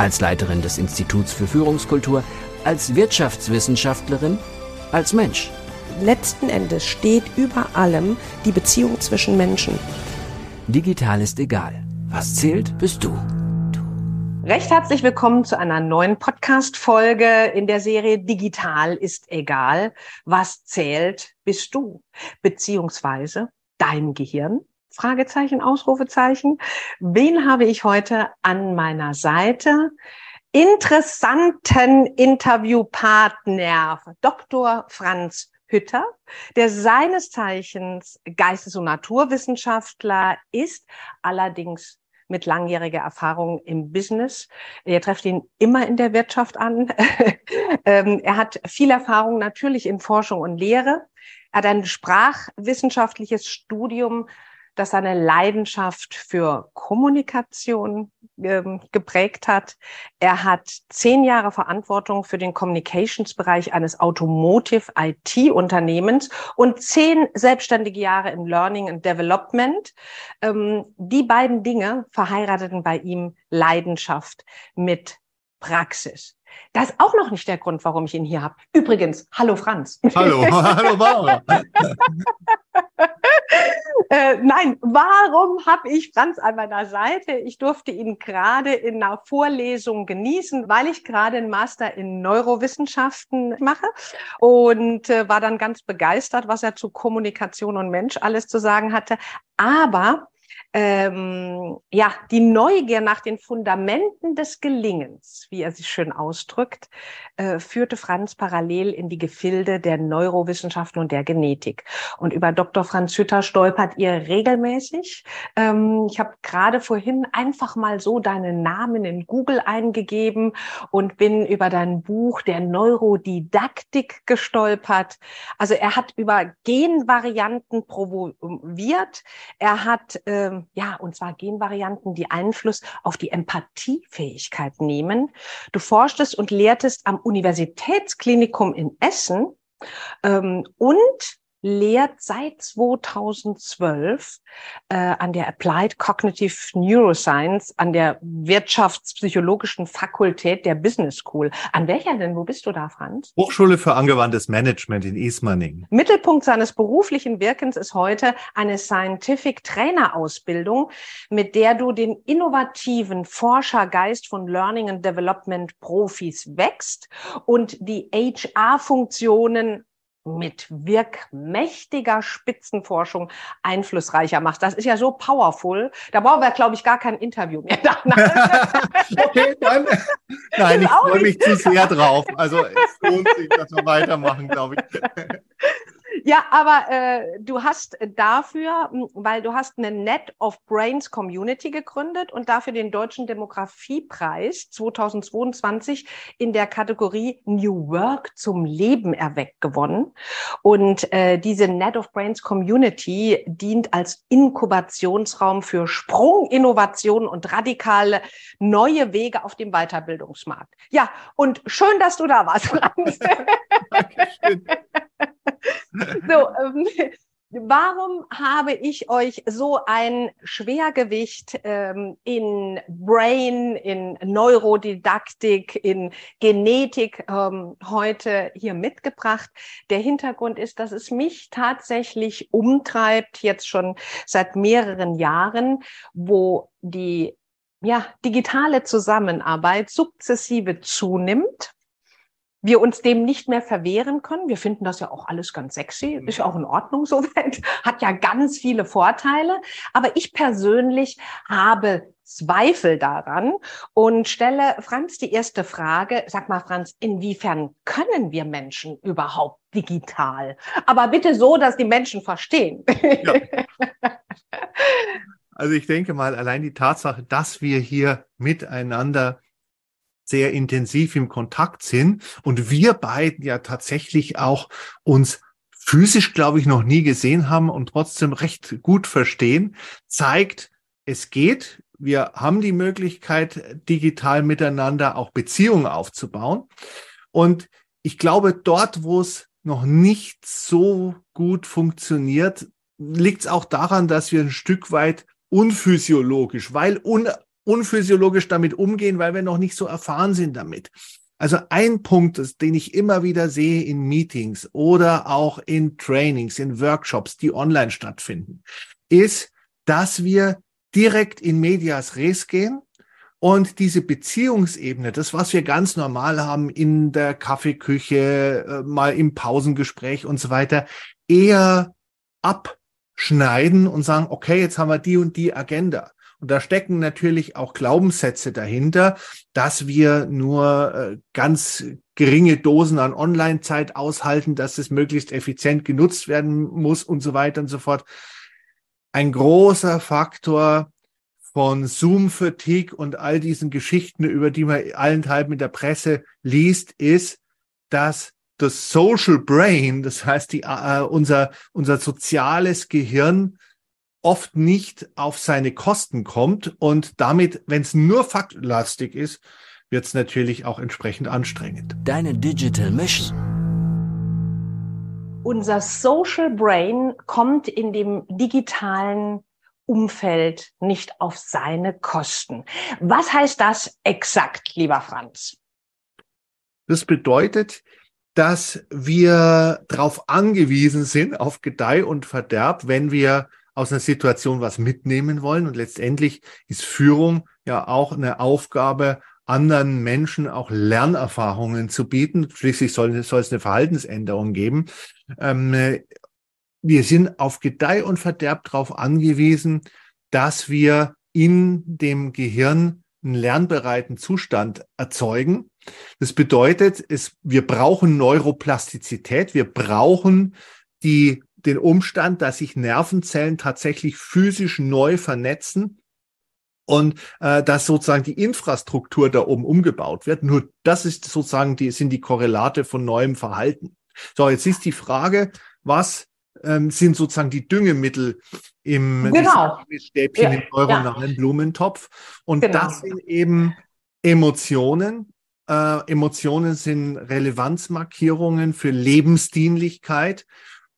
als Leiterin des Instituts für Führungskultur, als Wirtschaftswissenschaftlerin, als Mensch. Letzten Endes steht über allem die Beziehung zwischen Menschen. Digital ist egal. Was zählt, bist du. Recht herzlich willkommen zu einer neuen Podcast-Folge in der Serie Digital ist egal. Was zählt, bist du. Beziehungsweise dein Gehirn, Fragezeichen, Ausrufezeichen. Wen habe ich heute an meiner Seite? Interessanten Interviewpartner, Dr. Franz Hütter, der seines Zeichens Geistes- und Naturwissenschaftler ist, allerdings mit langjähriger Erfahrung im Business. Ihr trefft ihn immer in der Wirtschaft an. Ähm, er hat viel Erfahrung natürlich in Forschung und Lehre. Er hat ein sprachwissenschaftliches Studium das seine Leidenschaft für Kommunikation ähm, geprägt hat. Er hat zehn Jahre Verantwortung für den Communications-Bereich eines Automotive IT-Unternehmens und zehn selbstständige Jahre in Learning and Development. Ähm, die beiden Dinge verheirateten bei ihm Leidenschaft mit Praxis. Das ist auch noch nicht der Grund, warum ich ihn hier habe. Übrigens, hallo Franz. Hallo, hallo Barbara. äh, nein, warum habe ich Franz an meiner Seite? Ich durfte ihn gerade in einer Vorlesung genießen, weil ich gerade einen Master in Neurowissenschaften mache und äh, war dann ganz begeistert, was er zu Kommunikation und Mensch alles zu sagen hatte. Aber ähm, ja, die Neugier nach den Fundamenten des Gelingens, wie er sich schön ausdrückt, äh, führte Franz parallel in die Gefilde der Neurowissenschaften und der Genetik. Und über Dr. Franz Hütter stolpert ihr regelmäßig. Ähm, ich habe gerade vorhin einfach mal so deinen Namen in Google eingegeben und bin über dein Buch der Neurodidaktik gestolpert. Also er hat über Genvarianten promoviert. Er hat ähm, ja, und zwar Genvarianten, die Einfluss auf die Empathiefähigkeit nehmen. Du forschtest und lehrtest am Universitätsklinikum in Essen ähm, und lehrt seit 2012 äh, an der Applied Cognitive Neuroscience an der Wirtschaftspsychologischen Fakultät der Business School. An welcher denn? Wo bist du da, Franz? Hochschule für angewandtes Management in Ismaning. Mittelpunkt seines beruflichen Wirkens ist heute eine Scientific Trainer Ausbildung, mit der du den innovativen Forschergeist von Learning and Development Profis wächst und die HR-Funktionen mit wirkmächtiger Spitzenforschung einflussreicher macht. Das ist ja so powerful. Da brauchen wir, glaube ich, gar kein Interview mehr. okay, dann, nein, ich freue mich zu sehr drauf. Also es lohnt sich, dass wir weitermachen, glaube ich. Ja, aber äh, du hast dafür, weil du hast eine Net of Brains Community gegründet und dafür den Deutschen Demografiepreis 2022 in der Kategorie New Work zum Leben erweckt gewonnen. Und äh, diese Net of Brains Community dient als Inkubationsraum für Sprunginnovationen und radikale neue Wege auf dem Weiterbildungsmarkt. Ja, und schön, dass du da warst. Dankeschön. so, ähm, warum habe ich euch so ein Schwergewicht ähm, in Brain, in Neurodidaktik, in Genetik ähm, heute hier mitgebracht? Der Hintergrund ist, dass es mich tatsächlich umtreibt, jetzt schon seit mehreren Jahren, wo die ja, digitale Zusammenarbeit sukzessive zunimmt wir uns dem nicht mehr verwehren können. Wir finden das ja auch alles ganz sexy, ist ja auch in Ordnung soweit, hat ja ganz viele Vorteile. Aber ich persönlich habe Zweifel daran und stelle Franz die erste Frage. Sag mal, Franz, inwiefern können wir Menschen überhaupt digital? Aber bitte so, dass die Menschen verstehen. Ja. Also ich denke mal, allein die Tatsache, dass wir hier miteinander sehr intensiv im Kontakt sind und wir beiden ja tatsächlich auch uns physisch, glaube ich, noch nie gesehen haben und trotzdem recht gut verstehen, zeigt, es geht. Wir haben die Möglichkeit, digital miteinander auch Beziehungen aufzubauen. Und ich glaube, dort, wo es noch nicht so gut funktioniert, liegt es auch daran, dass wir ein Stück weit unphysiologisch, weil un, unphysiologisch damit umgehen, weil wir noch nicht so erfahren sind damit. Also ein Punkt, den ich immer wieder sehe in Meetings oder auch in Trainings, in Workshops, die online stattfinden, ist, dass wir direkt in Medias Res gehen und diese Beziehungsebene, das, was wir ganz normal haben in der Kaffeeküche, äh, mal im Pausengespräch und so weiter, eher abschneiden und sagen, okay, jetzt haben wir die und die Agenda. Und da stecken natürlich auch Glaubenssätze dahinter, dass wir nur äh, ganz geringe Dosen an Online-Zeit aushalten, dass es möglichst effizient genutzt werden muss und so weiter und so fort. Ein großer Faktor von Zoom-Fatigue und all diesen Geschichten, über die man allenthalben in der Presse liest, ist, dass das Social Brain, das heißt die, äh, unser, unser soziales Gehirn, oft nicht auf seine Kosten kommt und damit, wenn es nur faktlastig ist, wird es natürlich auch entsprechend anstrengend. Deine Digital Mission. Unser Social Brain kommt in dem digitalen Umfeld nicht auf seine Kosten. Was heißt das exakt, lieber Franz? Das bedeutet, dass wir darauf angewiesen sind, auf Gedeih und Verderb, wenn wir aus einer Situation was mitnehmen wollen. Und letztendlich ist Führung ja auch eine Aufgabe, anderen Menschen auch Lernerfahrungen zu bieten. Schließlich soll, soll es eine Verhaltensänderung geben. Ähm, wir sind auf Gedeih und Verderb darauf angewiesen, dass wir in dem Gehirn einen lernbereiten Zustand erzeugen. Das bedeutet, es, wir brauchen Neuroplastizität, wir brauchen die, den Umstand, dass sich Nervenzellen tatsächlich physisch neu vernetzen und äh, dass sozusagen die Infrastruktur da oben umgebaut wird. Nur das ist sozusagen die, sind die Korrelate von neuem Verhalten. So, jetzt ist die Frage, was ähm, sind sozusagen die Düngemittel im genau. Stäbchen ja, im neuronalen ja. Blumentopf. Und genau. das sind eben Emotionen. Äh, Emotionen sind Relevanzmarkierungen für Lebensdienlichkeit.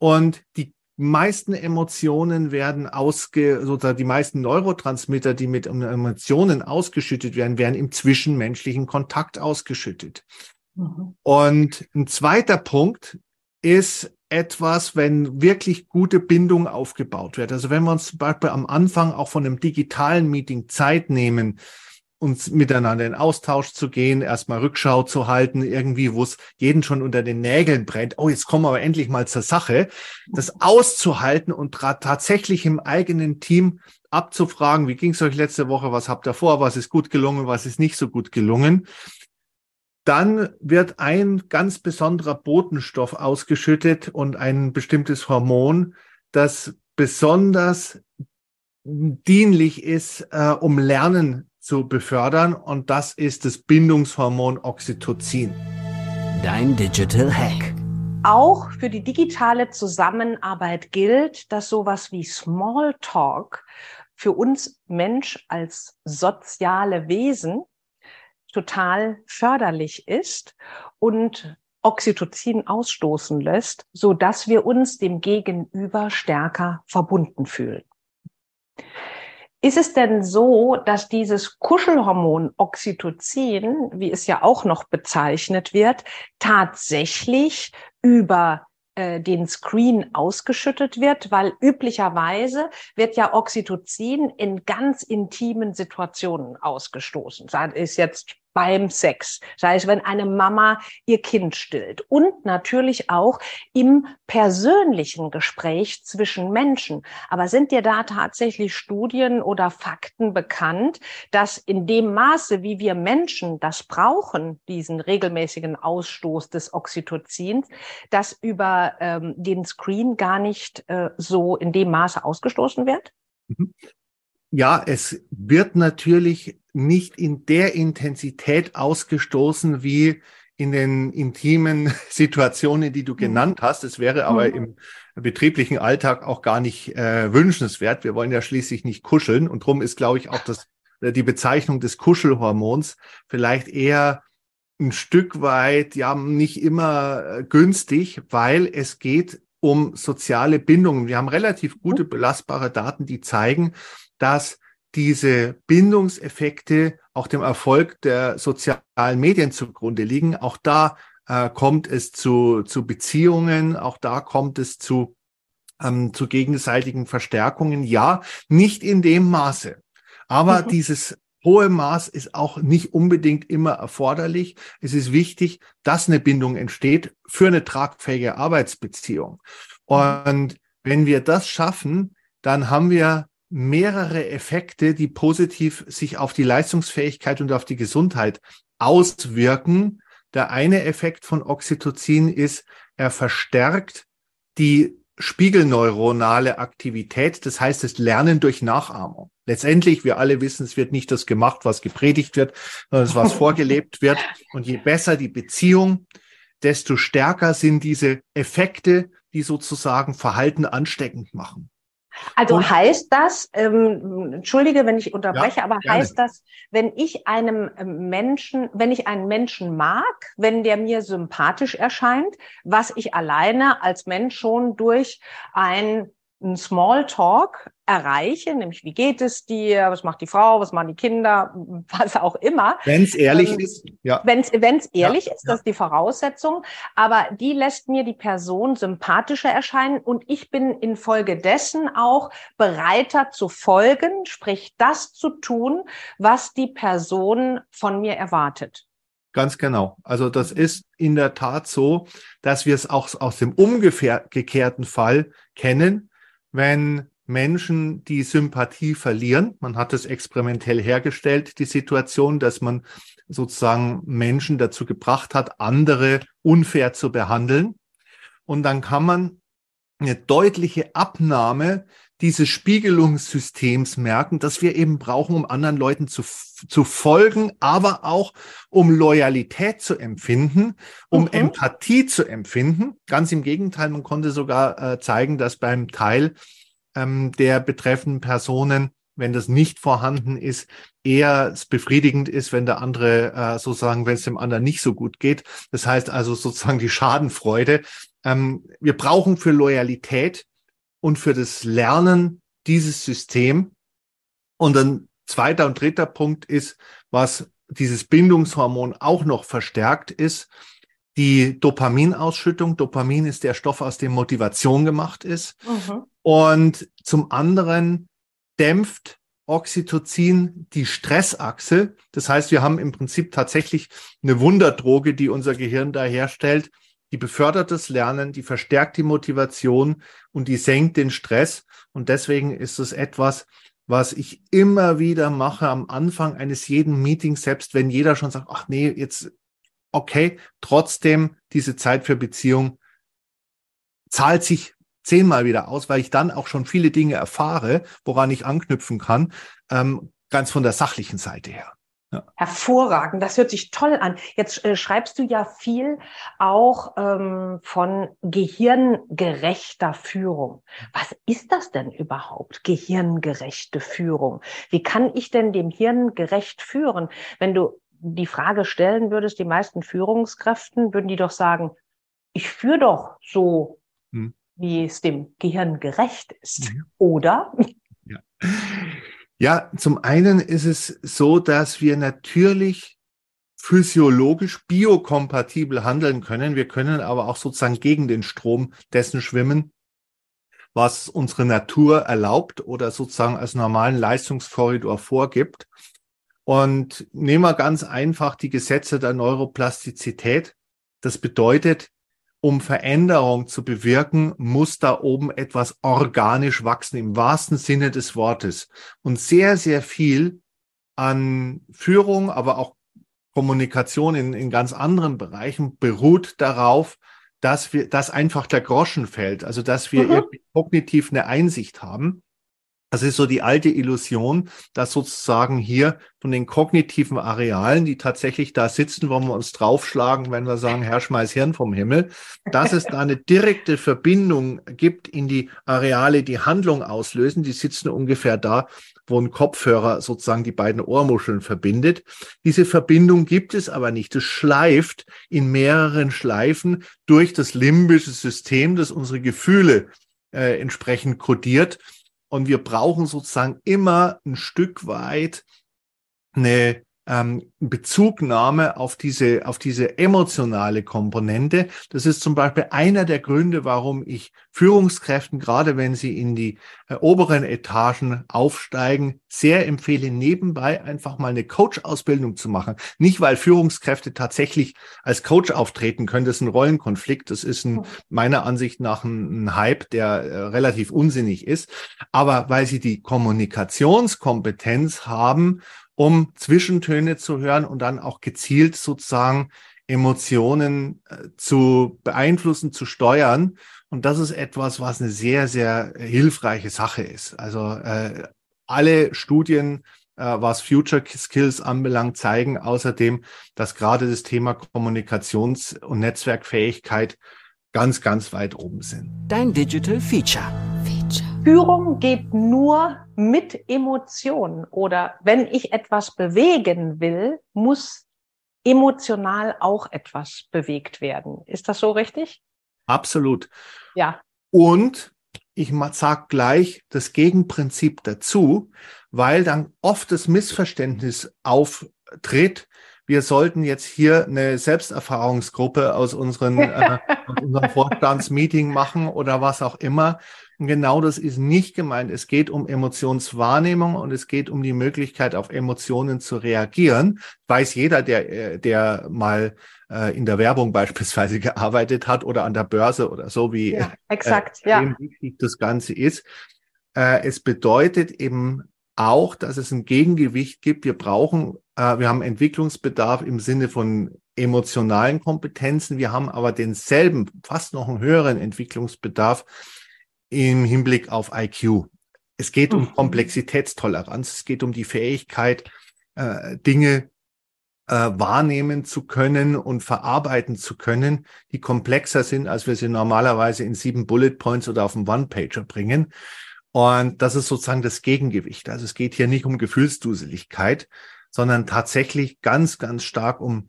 Und die meisten Emotionen werden ausge, sozusagen die meisten Neurotransmitter, die mit Emotionen ausgeschüttet werden, werden im zwischenmenschlichen Kontakt ausgeschüttet. Mhm. Und ein zweiter Punkt ist etwas, wenn wirklich gute Bindung aufgebaut wird. Also wenn wir uns zum Beispiel am Anfang auch von einem digitalen Meeting Zeit nehmen, uns miteinander in Austausch zu gehen, erstmal Rückschau zu halten, irgendwie, wo es jeden schon unter den Nägeln brennt. Oh, jetzt kommen wir aber endlich mal zur Sache. Das auszuhalten und tatsächlich im eigenen Team abzufragen, wie ging es euch letzte Woche, was habt ihr vor, was ist gut gelungen, was ist nicht so gut gelungen dann wird ein ganz besonderer Botenstoff ausgeschüttet und ein bestimmtes Hormon, das besonders dienlich ist, äh, um Lernen zu befördern. Und das ist das Bindungshormon Oxytocin. Dein Digital Hack. Auch für die digitale Zusammenarbeit gilt, dass sowas wie Smalltalk für uns Mensch als soziale Wesen total förderlich ist und Oxytocin ausstoßen lässt, so dass wir uns dem Gegenüber stärker verbunden fühlen. Ist es denn so, dass dieses Kuschelhormon Oxytocin, wie es ja auch noch bezeichnet wird, tatsächlich über äh, den Screen ausgeschüttet wird, weil üblicherweise wird ja Oxytocin in ganz intimen Situationen ausgestoßen. Das ist jetzt beim Sex, sei es, wenn eine Mama ihr Kind stillt und natürlich auch im persönlichen Gespräch zwischen Menschen. Aber sind dir da tatsächlich Studien oder Fakten bekannt, dass in dem Maße, wie wir Menschen das brauchen, diesen regelmäßigen Ausstoß des Oxytocins, das über ähm, den Screen gar nicht äh, so in dem Maße ausgestoßen wird? Mhm. Ja, es wird natürlich nicht in der Intensität ausgestoßen wie in den intimen Situationen, die du mhm. genannt hast. Es wäre aber mhm. im betrieblichen Alltag auch gar nicht äh, wünschenswert. Wir wollen ja schließlich nicht kuscheln und darum ist, glaube ich, auch das, äh, die Bezeichnung des Kuschelhormons vielleicht eher ein Stück weit, ja, nicht immer äh, günstig, weil es geht um soziale Bindungen. Wir haben relativ gute belastbare Daten, die zeigen, dass diese Bindungseffekte auch dem Erfolg der sozialen Medien zugrunde liegen. Auch da äh, kommt es zu, zu Beziehungen, auch da kommt es zu, ähm, zu gegenseitigen Verstärkungen. Ja, nicht in dem Maße. Aber mhm. dieses hohe Maß ist auch nicht unbedingt immer erforderlich. Es ist wichtig, dass eine Bindung entsteht für eine tragfähige Arbeitsbeziehung. Mhm. Und wenn wir das schaffen, dann haben wir mehrere Effekte, die positiv sich auf die Leistungsfähigkeit und auf die Gesundheit auswirken. Der eine Effekt von Oxytocin ist, er verstärkt die spiegelneuronale Aktivität, das heißt das Lernen durch Nachahmung. Letztendlich, wir alle wissen, es wird nicht das gemacht, was gepredigt wird, sondern es was vorgelebt wird. Und je besser die Beziehung, desto stärker sind diese Effekte, die sozusagen Verhalten ansteckend machen. Also und, heißt das, ähm, entschuldige, wenn ich unterbreche, ja, aber gerne. heißt das, wenn ich einem ähm, Menschen, wenn ich einen Menschen mag, wenn der mir sympathisch erscheint, was ich alleine als Mensch schon durch ein ein Smalltalk erreiche, nämlich wie geht es dir, was macht die Frau, was machen die Kinder, was auch immer. Wenn es ehrlich ähm, ist, ja. Wenn es ehrlich ja, ist, das ist die Voraussetzung, aber die lässt mir die Person sympathischer erscheinen und ich bin infolgedessen auch bereiter zu folgen, sprich das zu tun, was die Person von mir erwartet. Ganz genau. Also das ist in der Tat so, dass wir es auch aus dem umgekehrten Fall kennen wenn Menschen die Sympathie verlieren. Man hat es experimentell hergestellt, die Situation, dass man sozusagen Menschen dazu gebracht hat, andere unfair zu behandeln. Und dann kann man eine deutliche Abnahme dieses Spiegelungssystems merken, das wir eben brauchen, um anderen Leuten zu, zu folgen, aber auch um Loyalität zu empfinden, um mhm. Empathie zu empfinden. Ganz im Gegenteil, man konnte sogar äh, zeigen, dass beim Teil ähm, der betreffenden Personen, wenn das nicht vorhanden ist, eher befriedigend ist, wenn der andere äh, sozusagen, wenn es dem anderen nicht so gut geht. Das heißt also sozusagen die Schadenfreude. Ähm, wir brauchen für Loyalität und für das Lernen dieses System. Und ein zweiter und dritter Punkt ist, was dieses Bindungshormon auch noch verstärkt ist, die Dopaminausschüttung. Dopamin ist der Stoff, aus dem Motivation gemacht ist. Mhm. Und zum anderen dämpft Oxytocin die Stressachse. Das heißt, wir haben im Prinzip tatsächlich eine Wunderdroge, die unser Gehirn da herstellt, die befördert das Lernen, die verstärkt die Motivation und die senkt den Stress. Und deswegen ist es etwas, was ich immer wieder mache am Anfang eines jeden Meetings, selbst wenn jeder schon sagt, ach nee, jetzt okay, trotzdem diese Zeit für Beziehung zahlt sich zehnmal wieder aus, weil ich dann auch schon viele Dinge erfahre, woran ich anknüpfen kann, ähm, ganz von der sachlichen Seite her. Ja. Hervorragend, das hört sich toll an. Jetzt äh, schreibst du ja viel auch ähm, von gehirngerechter Führung. Was ist das denn überhaupt, gehirngerechte Führung? Wie kann ich denn dem Hirn gerecht führen? Wenn du die Frage stellen würdest, die meisten Führungskräften, würden die doch sagen, ich führe doch so, hm. Wie es dem Gehirn gerecht ist, ja. oder? Ja. Ja, zum einen ist es so, dass wir natürlich physiologisch biokompatibel handeln können. Wir können aber auch sozusagen gegen den Strom dessen schwimmen, was unsere Natur erlaubt oder sozusagen als normalen Leistungskorridor vorgibt. Und nehmen wir ganz einfach die Gesetze der Neuroplastizität. Das bedeutet, um Veränderung zu bewirken, muss da oben etwas organisch wachsen, im wahrsten Sinne des Wortes. Und sehr, sehr viel an Führung, aber auch Kommunikation in, in ganz anderen Bereichen beruht darauf, dass wir, dass einfach der Groschen fällt, also dass wir mhm. kognitiv eine Einsicht haben. Das ist so die alte Illusion, dass sozusagen hier von den kognitiven Arealen, die tatsächlich da sitzen, wo wir uns draufschlagen, wenn wir sagen, Herr, schmeiß Hirn vom Himmel, dass es da eine direkte Verbindung gibt in die Areale, die Handlung auslösen. Die sitzen ungefähr da, wo ein Kopfhörer sozusagen die beiden Ohrmuscheln verbindet. Diese Verbindung gibt es aber nicht. Es schleift in mehreren Schleifen durch das limbische System, das unsere Gefühle äh, entsprechend kodiert. Und wir brauchen sozusagen immer ein Stück weit eine ähm, Bezugnahme auf diese, auf diese emotionale Komponente. Das ist zum Beispiel einer der Gründe, warum ich Führungskräften, gerade wenn sie in die äh, oberen Etagen aufsteigen, sehr empfehle, nebenbei einfach mal eine Coach-Ausbildung zu machen. Nicht, weil Führungskräfte tatsächlich als Coach auftreten können. Das ist ein Rollenkonflikt. Das ist ein, meiner Ansicht nach ein, ein Hype, der äh, relativ unsinnig ist. Aber weil sie die Kommunikationskompetenz haben, um Zwischentöne zu hören und dann auch gezielt sozusagen Emotionen äh, zu beeinflussen, zu steuern. Und das ist etwas, was eine sehr, sehr hilfreiche Sache ist. Also äh, alle Studien, äh, was Future Skills anbelangt, zeigen außerdem, dass gerade das Thema Kommunikations- und Netzwerkfähigkeit ganz, ganz weit oben sind. Dein Digital Feature. Führung geht nur mit Emotionen oder wenn ich etwas bewegen will, muss emotional auch etwas bewegt werden. Ist das so richtig? Absolut. Ja. Und ich sage gleich das Gegenprinzip dazu, weil dann oft das Missverständnis auftritt, wir sollten jetzt hier eine Selbsterfahrungsgruppe aus, unseren, äh, aus unserem Vorstandsmeeting machen oder was auch immer. Genau das ist nicht gemeint. Es geht um Emotionswahrnehmung und es geht um die Möglichkeit, auf Emotionen zu reagieren. Weiß jeder, der, äh, der mal äh, in der Werbung beispielsweise gearbeitet hat oder an der Börse oder so, wie ja, exakt, äh, ja. wichtig das Ganze ist. Äh, es bedeutet eben auch, dass es ein Gegengewicht gibt. Wir brauchen, äh, wir haben Entwicklungsbedarf im Sinne von emotionalen Kompetenzen. Wir haben aber denselben, fast noch einen höheren Entwicklungsbedarf im Hinblick auf IQ. Es geht um mhm. Komplexitätstoleranz, es geht um die Fähigkeit, äh, Dinge äh, wahrnehmen zu können und verarbeiten zu können, die komplexer sind, als wir sie normalerweise in sieben Bullet Points oder auf dem One-Pager bringen. Und das ist sozusagen das Gegengewicht. Also es geht hier nicht um Gefühlsduseligkeit, sondern tatsächlich ganz, ganz stark um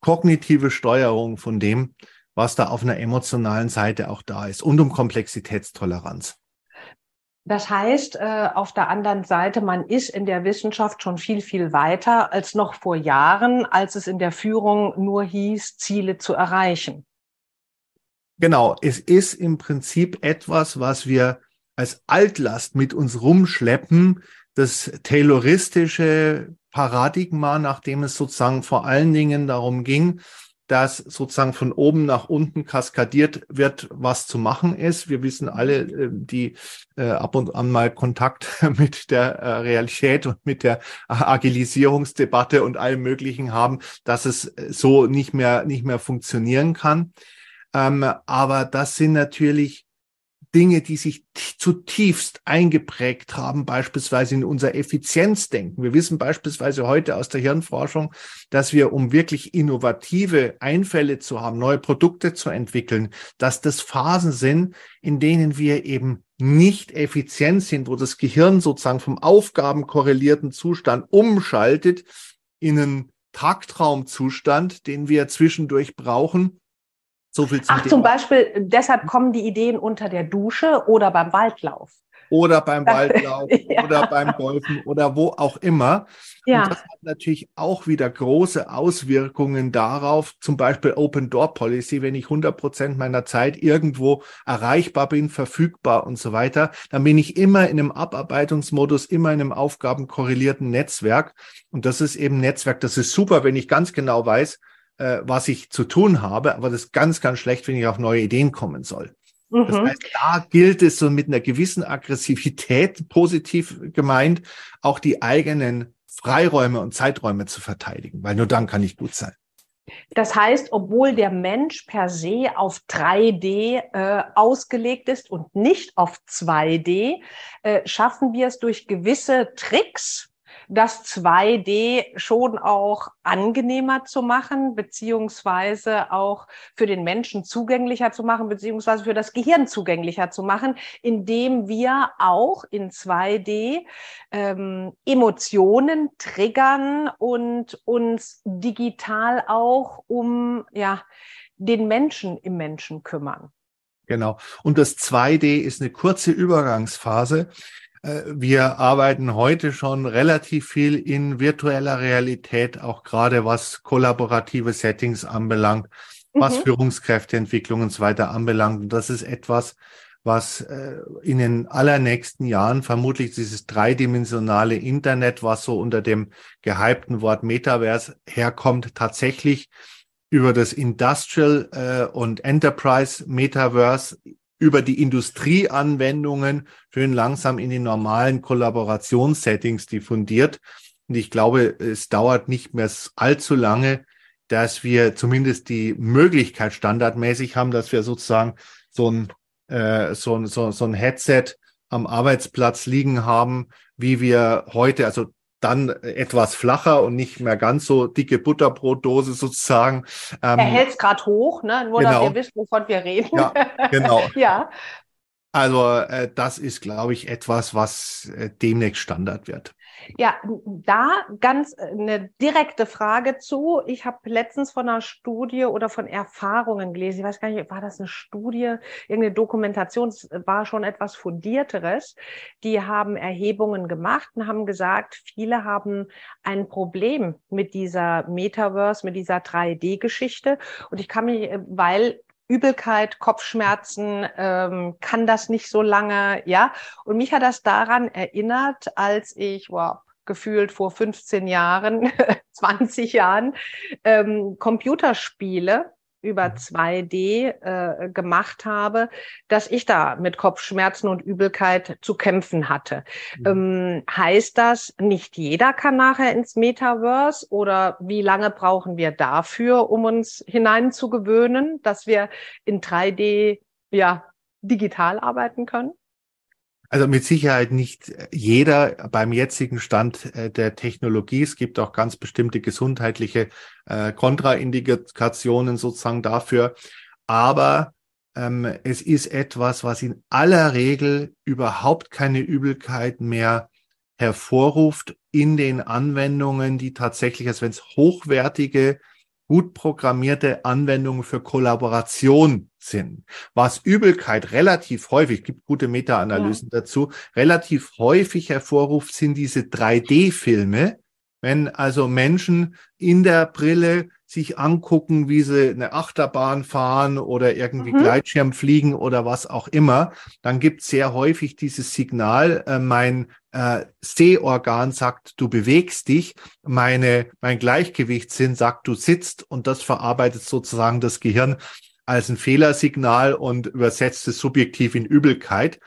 kognitive Steuerung von dem, was da auf einer emotionalen Seite auch da ist und um Komplexitätstoleranz. Das heißt, äh, auf der anderen Seite, man ist in der Wissenschaft schon viel, viel weiter als noch vor Jahren, als es in der Führung nur hieß, Ziele zu erreichen. Genau, es ist im Prinzip etwas, was wir als Altlast mit uns rumschleppen, das tayloristische Paradigma, nachdem es sozusagen vor allen Dingen darum ging, dass sozusagen von oben nach unten kaskadiert wird, was zu machen ist. Wir wissen alle, äh, die äh, ab und an mal Kontakt mit der äh, Realität und mit der Agilisierungsdebatte und allem Möglichen haben, dass es so nicht mehr, nicht mehr funktionieren kann. Ähm, aber das sind natürlich Dinge, die sich zutiefst eingeprägt haben, beispielsweise in unser Effizienzdenken. Wir wissen beispielsweise heute aus der Hirnforschung, dass wir, um wirklich innovative Einfälle zu haben, neue Produkte zu entwickeln, dass das Phasen sind, in denen wir eben nicht effizient sind, wo das Gehirn sozusagen vom aufgabenkorrelierten Zustand umschaltet in einen Taktraumzustand, den wir zwischendurch brauchen, so viel zum Ach, Thema. zum Beispiel, deshalb kommen die Ideen unter der Dusche oder beim Waldlauf. Oder beim Waldlauf ja. oder beim Golfen oder wo auch immer. Ja. Und das hat natürlich auch wieder große Auswirkungen darauf, zum Beispiel Open Door Policy, wenn ich 100 Prozent meiner Zeit irgendwo erreichbar bin, verfügbar und so weiter, dann bin ich immer in einem Abarbeitungsmodus, immer in einem aufgabenkorrelierten Netzwerk. Und das ist eben Netzwerk. Das ist super, wenn ich ganz genau weiß, äh, was ich zu tun habe, aber das ist ganz, ganz schlecht, wenn ich auf neue Ideen kommen soll. Mhm. Das heißt, da gilt es so mit einer gewissen Aggressivität, positiv gemeint, auch die eigenen Freiräume und Zeiträume zu verteidigen, weil nur dann kann ich gut sein. Das heißt, obwohl der Mensch per se auf 3D äh, ausgelegt ist und nicht auf 2D, äh, schaffen wir es durch gewisse Tricks, das 2D schon auch angenehmer zu machen, beziehungsweise auch für den Menschen zugänglicher zu machen, beziehungsweise für das Gehirn zugänglicher zu machen, indem wir auch in 2D ähm, Emotionen triggern und uns digital auch um ja, den Menschen im Menschen kümmern. Genau. Und das 2D ist eine kurze Übergangsphase. Äh, wir arbeiten heute schon relativ viel in virtueller Realität, auch gerade was kollaborative Settings anbelangt, mhm. was Führungskräfteentwicklung und so weiter anbelangt. Und das ist etwas, was äh, in den allernächsten Jahren vermutlich dieses dreidimensionale Internet, was so unter dem gehypten Wort Metaverse herkommt, tatsächlich über das Industrial äh, und Enterprise Metaverse über die Industrieanwendungen schön langsam in die normalen Kollaborationssettings diffundiert. Und ich glaube, es dauert nicht mehr allzu lange, dass wir zumindest die Möglichkeit standardmäßig haben, dass wir sozusagen so ein, äh, so, ein, so, so ein Headset am Arbeitsplatz liegen haben, wie wir heute, also dann etwas flacher und nicht mehr ganz so dicke Butterbrotdose sozusagen. Ähm, er hält es gerade hoch, ne? nur genau. dass ihr wisst, wovon wir reden. Ja, genau. ja. Also äh, das ist, glaube ich, etwas, was äh, demnächst Standard wird. Ja, da ganz äh, eine direkte Frage zu. Ich habe letztens von einer Studie oder von Erfahrungen gelesen. Ich weiß gar nicht, war das eine Studie, irgendeine Dokumentation? War schon etwas fundierteres. Die haben Erhebungen gemacht und haben gesagt, viele haben ein Problem mit dieser Metaverse, mit dieser 3D-Geschichte. Und ich kann mich, äh, weil Übelkeit, Kopfschmerzen, ähm, kann das nicht so lange, ja. Und mich hat das daran erinnert, als ich, wow, gefühlt vor 15 Jahren, 20 Jahren, ähm, Computerspiele über 2D mhm. äh, gemacht habe, dass ich da mit Kopfschmerzen und Übelkeit zu kämpfen hatte. Mhm. Ähm, heißt das, nicht jeder kann nachher ins Metaverse oder wie lange brauchen wir dafür, um uns hineinzugewöhnen, dass wir in 3D ja digital arbeiten können? Also mit Sicherheit nicht jeder beim jetzigen Stand äh, der Technologie. Es gibt auch ganz bestimmte gesundheitliche äh, Kontraindikationen sozusagen dafür. Aber ähm, es ist etwas, was in aller Regel überhaupt keine Übelkeit mehr hervorruft in den Anwendungen, die tatsächlich, als wenn es hochwertige gut programmierte Anwendungen für Kollaboration sind. Was Übelkeit relativ häufig, gibt gute Meta-Analysen ja. dazu, relativ häufig hervorruft, sind diese 3D-Filme, wenn also Menschen in der Brille sich angucken, wie sie eine Achterbahn fahren oder irgendwie mhm. Gleitschirm fliegen oder was auch immer, dann gibt sehr häufig dieses Signal, äh, mein äh, Sehorgan sagt, du bewegst dich, meine, mein Gleichgewichtssinn sagt, du sitzt und das verarbeitet sozusagen das Gehirn als ein Fehlersignal und übersetzt es subjektiv in Übelkeit.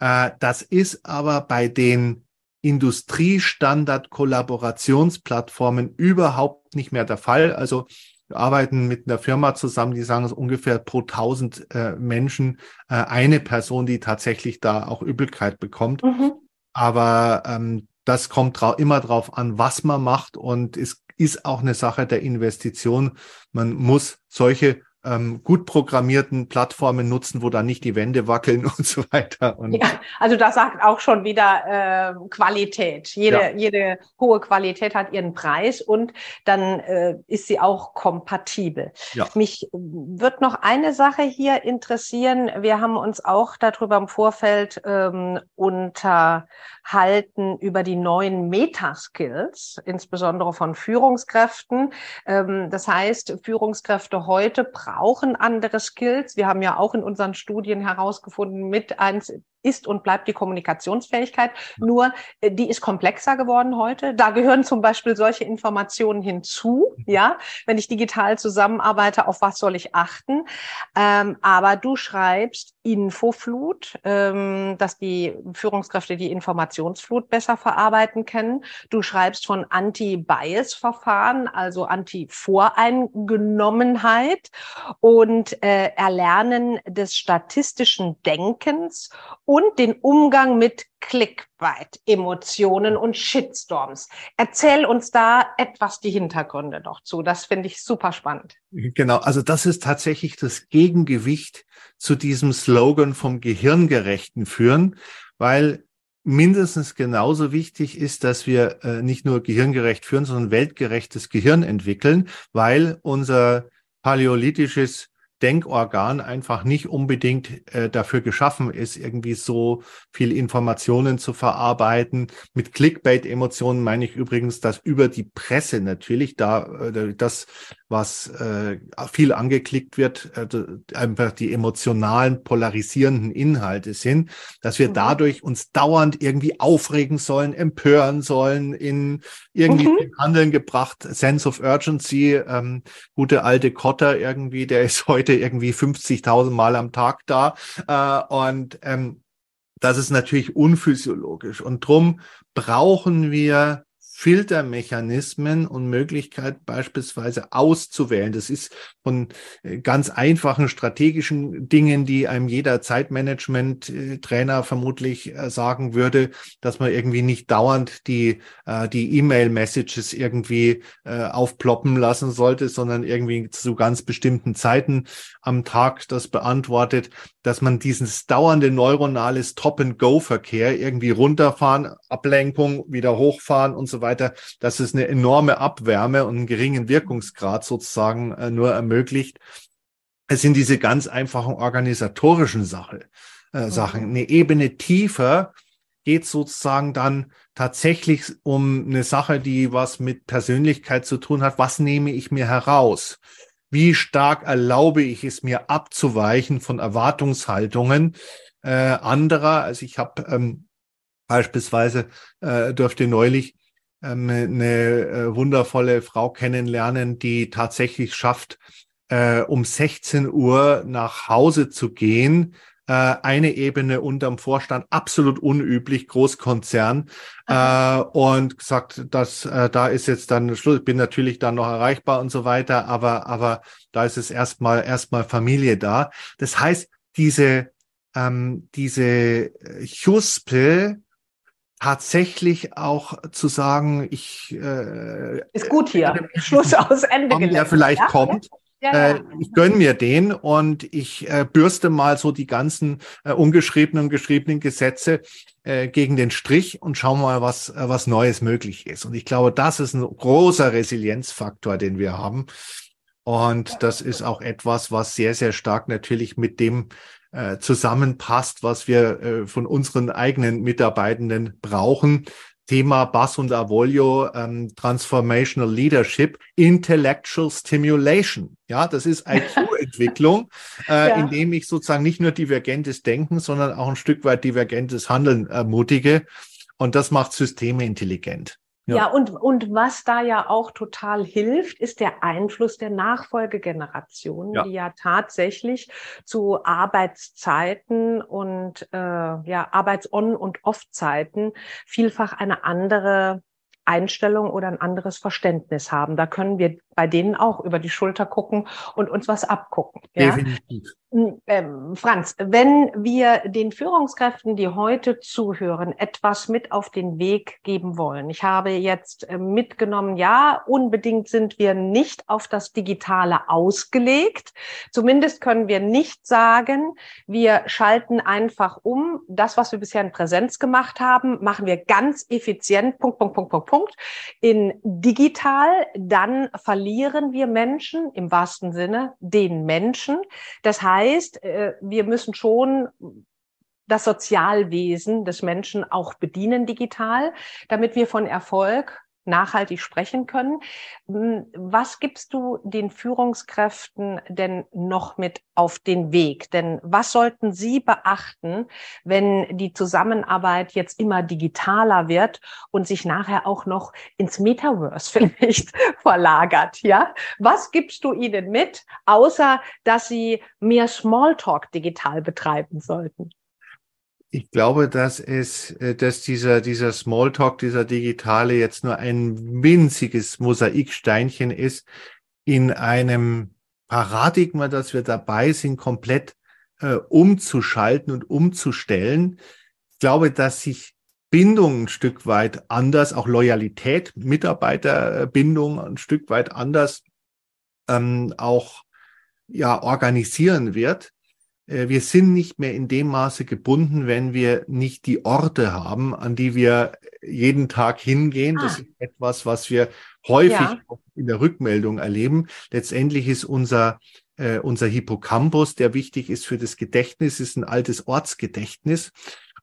Äh, das ist aber bei den Industriestandard-Kollaborationsplattformen überhaupt nicht mehr der Fall. Also wir arbeiten mit einer Firma zusammen, die sagen, es ungefähr pro 1000 äh, Menschen äh, eine Person, die tatsächlich da auch Übelkeit bekommt. Mhm. Aber ähm, das kommt dra immer drauf an, was man macht und es ist auch eine Sache der Investition. Man muss solche ähm, gut programmierten Plattformen nutzen, wo dann nicht die Wände wackeln und so weiter. Und ja, also das sagt auch schon wieder äh, Qualität. Jede, ja. jede hohe Qualität hat ihren Preis und dann äh, ist sie auch kompatibel. Ja. Mich wird noch eine Sache hier interessieren. Wir haben uns auch darüber im Vorfeld ähm, unterhalten über die neuen Metaskills, insbesondere von Führungskräften. Ähm, das heißt, Führungskräfte heute brauchen andere Skills. Wir haben ja auch in unseren Studien herausgefunden, mit eins ist und bleibt die Kommunikationsfähigkeit. Nur äh, die ist komplexer geworden heute. Da gehören zum Beispiel solche Informationen hinzu. Mhm. Ja, wenn ich digital zusammenarbeite, auf was soll ich achten? Ähm, aber du schreibst Infoflut, ähm, dass die Führungskräfte die Informationsflut besser verarbeiten können. Du schreibst von Anti-Bias-Verfahren, also Anti-Voreingenommenheit und äh, Erlernen des statistischen Denkens und den Umgang mit Clickbait, Emotionen und Shitstorms. Erzähl uns da etwas die Hintergründe noch zu. Das finde ich super spannend. Genau, also das ist tatsächlich das Gegengewicht zu diesem Slogan vom Gehirngerechten führen, weil mindestens genauso wichtig ist, dass wir äh, nicht nur gehirngerecht führen, sondern weltgerechtes Gehirn entwickeln, weil unser paläolithisches Denkorgan einfach nicht unbedingt äh, dafür geschaffen ist, irgendwie so viel Informationen zu verarbeiten. Mit Clickbait-Emotionen meine ich übrigens, dass über die Presse natürlich da äh, das, was äh, viel angeklickt wird, äh, einfach die emotionalen, polarisierenden Inhalte sind, dass wir mhm. dadurch uns dauernd irgendwie aufregen sollen, empören sollen, in irgendwie mhm. Handeln gebracht, Sense of Urgency, ähm, gute alte Kotter irgendwie, der ist heute irgendwie 50.000 Mal am Tag da. Äh, und ähm, das ist natürlich unphysiologisch. Und drum brauchen wir Filtermechanismen und Möglichkeit beispielsweise auszuwählen. Das ist von äh, ganz einfachen strategischen Dingen, die einem jeder Zeitmanagement-Trainer vermutlich äh, sagen würde, dass man irgendwie nicht dauernd die äh, die E-Mail-Messages irgendwie aufploppen lassen sollte, sondern irgendwie zu ganz bestimmten Zeiten am Tag das beantwortet, dass man dieses dauernde neuronale Stop-and-Go-Verkehr irgendwie runterfahren, Ablenkung, wieder hochfahren und so weiter dass es eine enorme Abwärme und einen geringen Wirkungsgrad sozusagen äh, nur ermöglicht. Es sind diese ganz einfachen organisatorischen Sache, äh, Sachen. Mhm. Eine Ebene tiefer geht sozusagen dann tatsächlich um eine Sache, die was mit Persönlichkeit zu tun hat. Was nehme ich mir heraus? Wie stark erlaube ich es mir abzuweichen von Erwartungshaltungen äh, anderer? Also ich habe ähm, beispielsweise äh, durfte neulich ähm, eine äh, wundervolle Frau kennenlernen, die tatsächlich schafft, äh, um 16 Uhr nach Hause zu gehen. Äh, eine Ebene unterm Vorstand, absolut unüblich, Großkonzern. Äh, und gesagt, dass äh, da ist jetzt dann Schluss, ich bin natürlich dann noch erreichbar und so weiter, aber, aber da ist es erstmal erstmal Familie da. Das heißt, diese, ähm, diese Chuspe, tatsächlich auch zu sagen, ich äh, ist gut hier. Schluss aus Ende gelegt. Der vielleicht ja? kommt. Ja, ja. Äh, ich gönn mir den und ich äh, bürste mal so die ganzen äh, ungeschriebenen und geschriebenen Gesetze äh, gegen den Strich und schau mal, was, äh, was Neues möglich ist. Und ich glaube, das ist ein großer Resilienzfaktor, den wir haben. Und das ist auch etwas, was sehr, sehr stark natürlich mit dem äh, zusammenpasst, was wir von unseren eigenen Mitarbeitenden brauchen. Thema Bass und Avolio, ähm, Transformational Leadership, Intellectual Stimulation. Ja, das ist IQ-Entwicklung, äh, ja. indem ich sozusagen nicht nur divergentes Denken, sondern auch ein Stück weit divergentes Handeln ermutige. Und das macht Systeme intelligent. Ja. ja, und, und was da ja auch total hilft, ist der Einfluss der Nachfolgegenerationen, ja. die ja tatsächlich zu Arbeitszeiten und äh, ja, Arbeits-On- und Off-Zeiten vielfach eine andere Einstellung oder ein anderes Verständnis haben. Da können wir bei denen auch über die Schulter gucken und uns was abgucken. Ja? Definitiv. Hm, ähm, Franz, wenn wir den Führungskräften, die heute zuhören, etwas mit auf den Weg geben wollen. Ich habe jetzt äh, mitgenommen, ja, unbedingt sind wir nicht auf das Digitale ausgelegt. Zumindest können wir nicht sagen, wir schalten einfach um. Das, was wir bisher in Präsenz gemacht haben, machen wir ganz effizient, Punkt, Punkt, Punkt, Punkt, Punkt, in digital. Dann verlieren wir Menschen im wahrsten Sinne den Menschen. Das heißt, heißt, äh, wir müssen schon das Sozialwesen des Menschen auch bedienen digital, damit wir von Erfolg nachhaltig sprechen können. Hm, was gibst du den Führungskräften denn noch mit auf den Weg? Denn was sollten sie beachten, wenn die Zusammenarbeit jetzt immer digitaler wird und sich nachher auch noch ins Metaverse vielleicht verlagert? Ja, was gibst du ihnen mit, außer dass sie mehr Smalltalk digital betreiben sollten? Ich glaube, dass es, äh, dass dieser, dieser Smalltalk, dieser digitale jetzt nur ein winziges Mosaiksteinchen ist in einem Paradigma, dass wir dabei sind, komplett äh, umzuschalten und umzustellen. Ich glaube, dass sich Bindung ein Stück weit anders, auch Loyalität, Mitarbeiterbindung ein Stück weit anders ähm, auch ja organisieren wird. Äh, wir sind nicht mehr in dem Maße gebunden, wenn wir nicht die Orte haben, an die wir jeden Tag hingehen. Ah. Das ist etwas, was wir häufig ja. in der Rückmeldung erleben. Letztendlich ist unser äh, unser Hippocampus, der wichtig ist für das Gedächtnis, ist ein altes Ortsgedächtnis.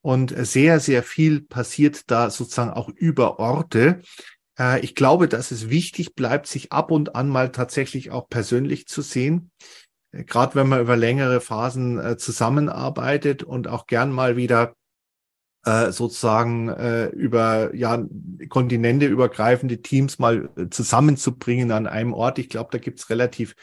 Und sehr, sehr viel passiert da sozusagen auch über Orte. Äh, ich glaube, dass es wichtig bleibt, sich ab und an mal tatsächlich auch persönlich zu sehen gerade wenn man über längere Phasen äh, zusammenarbeitet und auch gern mal wieder äh, sozusagen äh, über ja Kontinente übergreifende Teams mal äh, zusammenzubringen an einem Ort. Ich glaube, da gibt's relativ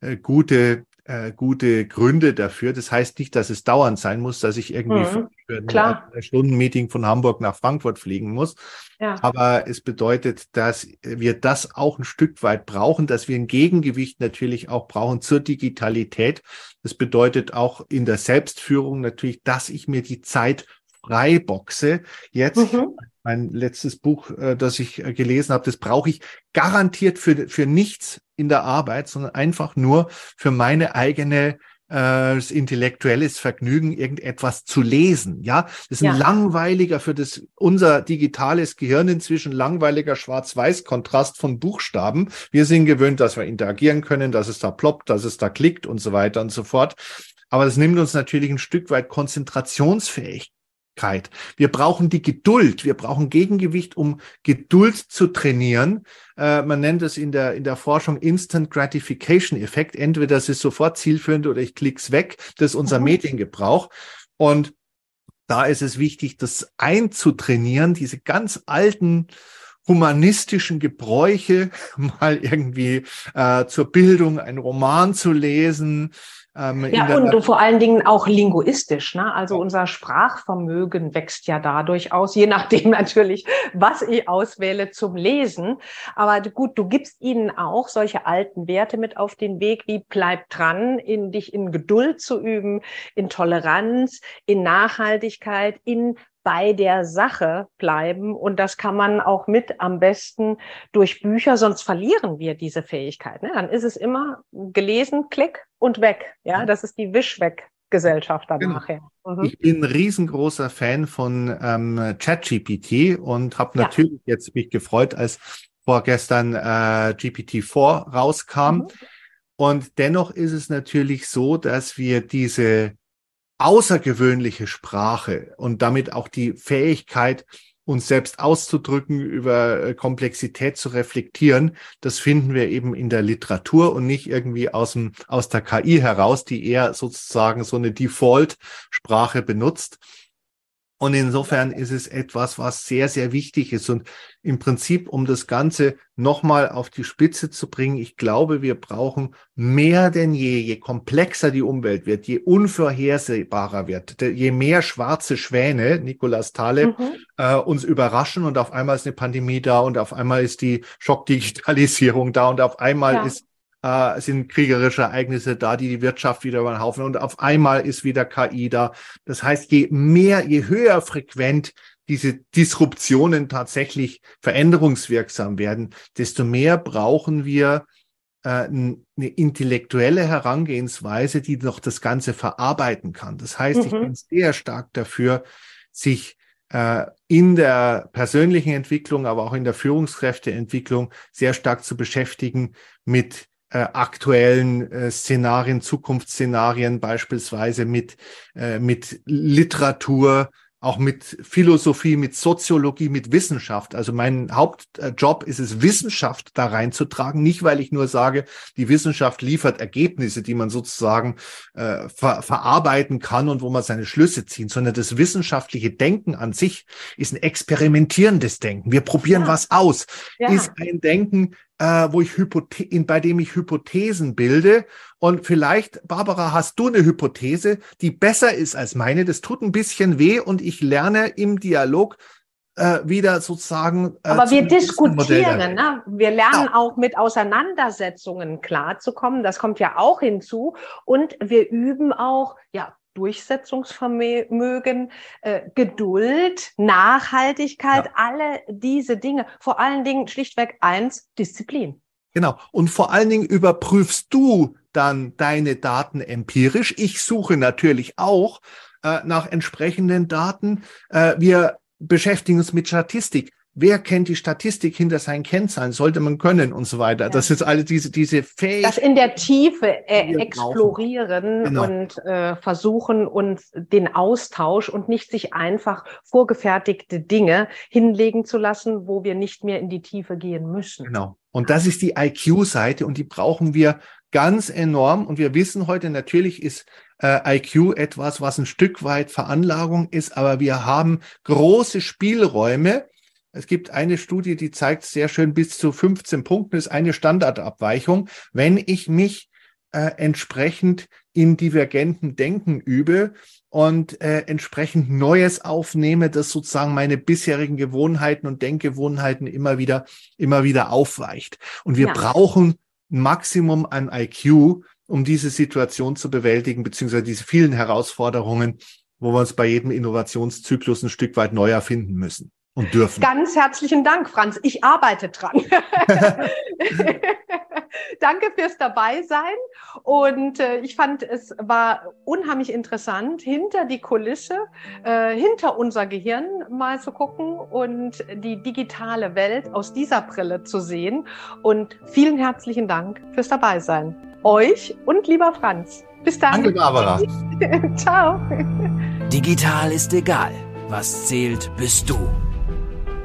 äh, gute äh, gute Gründe dafür. Das heißt nicht, dass es dauernd sein muss, dass ich irgendwie mhm, für ein. Stunden-Meeting von Hamburg nach Frankfurt fliegen muss. Ja. Aber es bedeutet, dass wir das auch ein Stück weit brauchen, dass wir ein Gegengewicht natürlich auch brauchen zur Digitalität. Das bedeutet auch in der Selbstführung natürlich, dass ich mir die Zeit freiboxe. Jetzt mhm. mein letztes Buch, äh, das ich äh, gelesen habe, das brauche ich garantiert für, für nichts in der Arbeit, sondern einfach nur für meine eigene äh, intellektuelles Vergnügen, irgendetwas zu lesen. Ja, das ist ja. ein langweiliger für das unser digitales Gehirn inzwischen langweiliger Schwarz-Weiß-Kontrast von Buchstaben. Wir sind gewöhnt, dass wir interagieren können, dass es da ploppt, dass es da klickt und so weiter und so fort. Aber das nimmt uns natürlich ein Stück weit konzentrationsfähig wir brauchen die Geduld. Wir brauchen Gegengewicht, um Geduld zu trainieren. Äh, man nennt es in der, in der Forschung Instant Gratification Effekt. Entweder das ist sofort zielführend oder ich klick's weg. Das ist unser mhm. Mediengebrauch. Und da ist es wichtig, das einzutrainieren, diese ganz alten humanistischen Gebräuche mal irgendwie äh, zur Bildung einen Roman zu lesen, ähm, ja, und vor allen Dingen auch linguistisch. Ne? Also ja. unser Sprachvermögen wächst ja dadurch aus, je nachdem natürlich, was ich auswähle zum Lesen. Aber gut, du gibst ihnen auch solche alten Werte mit auf den Weg, wie bleib dran, in dich in Geduld zu üben, in Toleranz, in Nachhaltigkeit, in bei der Sache bleiben. Und das kann man auch mit am besten durch Bücher, sonst verlieren wir diese Fähigkeit. Ne? Dann ist es immer gelesen, klick und weg. Ja, das ist die Wischweg. Gesellschaft dann genau. nachher. Mhm. Ich bin ein riesengroßer Fan von ähm, ChatGPT und habe natürlich ja. jetzt mich gefreut, als vorgestern äh, GPT-4 rauskam. Mhm. Und dennoch ist es natürlich so, dass wir diese außergewöhnliche Sprache und damit auch die Fähigkeit, uns selbst auszudrücken, über äh, Komplexität zu reflektieren, das finden wir eben in der Literatur und nicht irgendwie aus dem, aus der KI heraus, die eher sozusagen so eine Default-Sprache benutzt. Und insofern ist es etwas, was sehr, sehr wichtig ist. Und im Prinzip, um das Ganze nochmal auf die Spitze zu bringen, ich glaube, wir brauchen mehr denn je, je komplexer die Umwelt wird, je unvorhersehbarer wird, je mehr schwarze Schwäne, Nicolas Taleb, mhm. äh, uns überraschen und auf einmal ist eine Pandemie da und auf einmal ist die Schockdigitalisierung da und auf einmal ja. ist äh, sind kriegerische Ereignisse da, die die Wirtschaft wieder über den Haufen und auf einmal ist wieder KI da. Das heißt, je mehr, je höher frequent diese Disruptionen tatsächlich veränderungswirksam werden, desto mehr brauchen wir äh, eine intellektuelle Herangehensweise, die noch das Ganze verarbeiten kann. Das heißt, mhm. ich bin sehr stark dafür, sich äh, in der persönlichen Entwicklung, aber auch in der Führungskräfteentwicklung sehr stark zu beschäftigen mit äh, aktuellen äh, Szenarien, Zukunftsszenarien beispielsweise mit, äh, mit Literatur, auch mit Philosophie, mit Soziologie, mit Wissenschaft. Also mein Hauptjob ist es, Wissenschaft da reinzutragen. Nicht, weil ich nur sage, die Wissenschaft liefert Ergebnisse, die man sozusagen äh, ver verarbeiten kann und wo man seine Schlüsse ziehen, sondern das wissenschaftliche Denken an sich ist ein experimentierendes Denken. Wir probieren ja. was aus. Ja. Ist ein Denken, äh, wo ich Hypothe in, bei dem ich Hypothesen bilde. Und vielleicht, Barbara, hast du eine Hypothese, die besser ist als meine. Das tut ein bisschen weh und ich lerne im Dialog äh, wieder sozusagen. Äh, Aber wir diskutieren, ne? wir lernen ja. auch mit Auseinandersetzungen klarzukommen. Das kommt ja auch hinzu. Und wir üben auch, ja, Durchsetzungsvermögen, äh, Geduld, Nachhaltigkeit, ja. alle diese Dinge. Vor allen Dingen schlichtweg eins, Disziplin. Genau. Und vor allen Dingen überprüfst du dann deine Daten empirisch. Ich suche natürlich auch äh, nach entsprechenden Daten. Äh, wir beschäftigen uns mit Statistik wer kennt die Statistik hinter seinen Kennzahlen, sollte man können und so weiter. Ja. Das ist alle diese, diese Fähigkeiten. Das in der Tiefe äh, explorieren genau. und äh, versuchen uns den Austausch und nicht sich einfach vorgefertigte Dinge hinlegen zu lassen, wo wir nicht mehr in die Tiefe gehen müssen. Genau. Und das ist die IQ-Seite und die brauchen wir ganz enorm. Und wir wissen heute, natürlich ist äh, IQ etwas, was ein Stück weit Veranlagung ist, aber wir haben große Spielräume, es gibt eine Studie, die zeigt sehr schön, bis zu 15 Punkten ist eine Standardabweichung. Wenn ich mich äh, entsprechend in divergenten Denken übe und äh, entsprechend Neues aufnehme, das sozusagen meine bisherigen Gewohnheiten und Denkgewohnheiten immer wieder, immer wieder aufweicht. Und wir ja. brauchen ein Maximum an IQ, um diese Situation zu bewältigen, beziehungsweise diese vielen Herausforderungen, wo wir uns bei jedem Innovationszyklus ein Stück weit neu erfinden müssen und dürfen. Ganz herzlichen Dank, Franz. Ich arbeite dran. Danke fürs Dabeisein. Und äh, ich fand, es war unheimlich interessant, hinter die Kulisse, äh, hinter unser Gehirn mal zu gucken und die digitale Welt aus dieser Brille zu sehen. Und vielen herzlichen Dank fürs Dabeisein. Euch und lieber Franz. Bis dann. Danke, Barbara. Ciao. Digital ist egal. Was zählt, bist du.